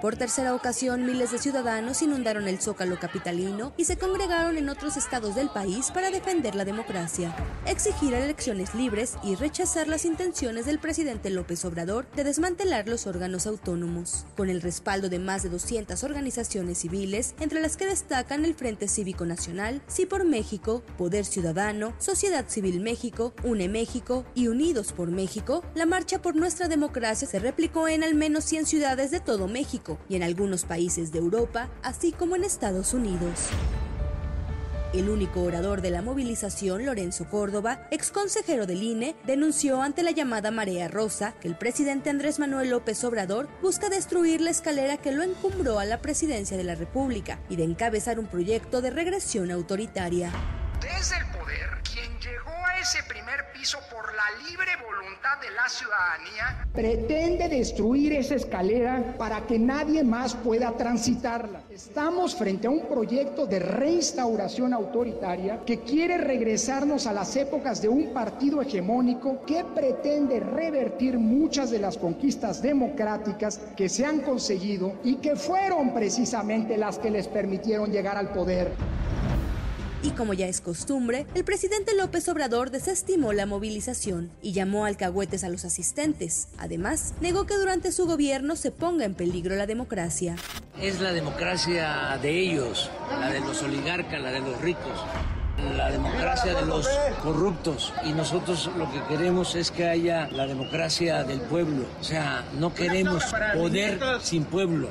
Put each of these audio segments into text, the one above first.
Por tercera ocasión, miles de ciudadanos inundaron el zócalo capitalino y se congregaron en otros estados del país para defender la democracia, exigir elecciones libres y rechazar las intenciones del presidente López Obrador de desmantelar los órganos autónomos. Con el respaldo de más de 200 organizaciones civiles, entre las que destacan el Frente Cívico Nacional, Sí por México, Poder Ciudadano, Sociedad Civil México, UNE México y Unidos por México, la marcha por nuestra democracia se replicó en al menos 100 ciudades de todo México y en algunos países de Europa, así como en Estados Unidos. El único orador de la movilización, Lorenzo Córdoba, ex consejero del INE, denunció ante la llamada Marea Rosa que el presidente Andrés Manuel López Obrador busca destruir la escalera que lo encumbró a la presidencia de la República y de encabezar un proyecto de regresión autoritaria. Desde el poder, la libre voluntad de la ciudadanía, pretende destruir esa escalera para que nadie más pueda transitarla. Estamos frente a un proyecto de reinstauración autoritaria que quiere regresarnos a las épocas de un partido hegemónico que pretende revertir muchas de las conquistas democráticas que se han conseguido y que fueron precisamente las que les permitieron llegar al poder. Y como ya es costumbre, el presidente López Obrador desestimó la movilización y llamó alcahuetes a los asistentes. Además, negó que durante su gobierno se ponga en peligro la democracia. Es la democracia de ellos, la de los oligarcas, la de los ricos la democracia de los corruptos y nosotros lo que queremos es que haya la democracia del pueblo. O sea, no queremos poder sin pueblo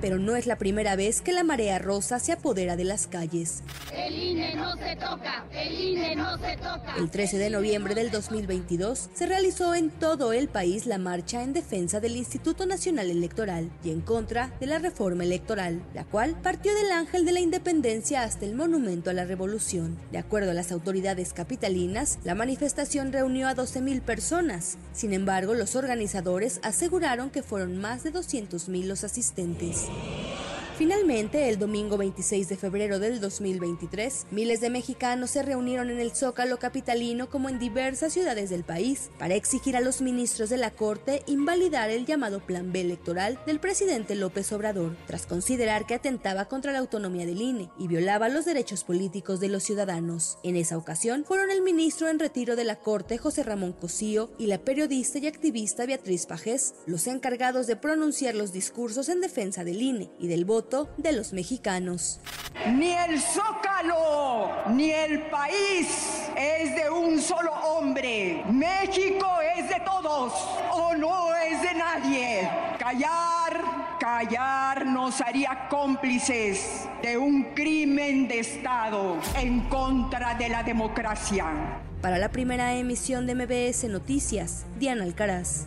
pero no es la primera vez que la marea rosa se apodera de las calles. El INE no se toca, el INE no se toca. El 13 de noviembre del 2022 se realizó en todo el país la marcha en defensa del Instituto Nacional Electoral y en contra de la reforma electoral, la cual partió del Ángel de la Independencia hasta el Monumento a la Revolución. De acuerdo a las autoridades capitalinas, la manifestación reunió a 12.000 personas. Sin embargo, los organizadores aseguraron que fueron más de 200.000 los asistentes. Finalmente, el domingo 26 de febrero del 2023, miles de mexicanos se reunieron en el Zócalo capitalino como en diversas ciudades del país para exigir a los ministros de la Corte invalidar el llamado Plan B electoral del presidente López Obrador, tras considerar que atentaba contra la autonomía del INE y violaba los derechos políticos de los ciudadanos. En esa ocasión fueron el ministro en retiro de la Corte José Ramón Cosío y la periodista y activista Beatriz Pajés los encargados de pronunciar los discursos en defensa del INE y del voto de los mexicanos. Ni el zócalo, ni el país es de un solo hombre. México es de todos o no es de nadie. Callar, callar nos haría cómplices de un crimen de Estado en contra de la democracia. Para la primera emisión de MBS Noticias, Diana Alcaraz.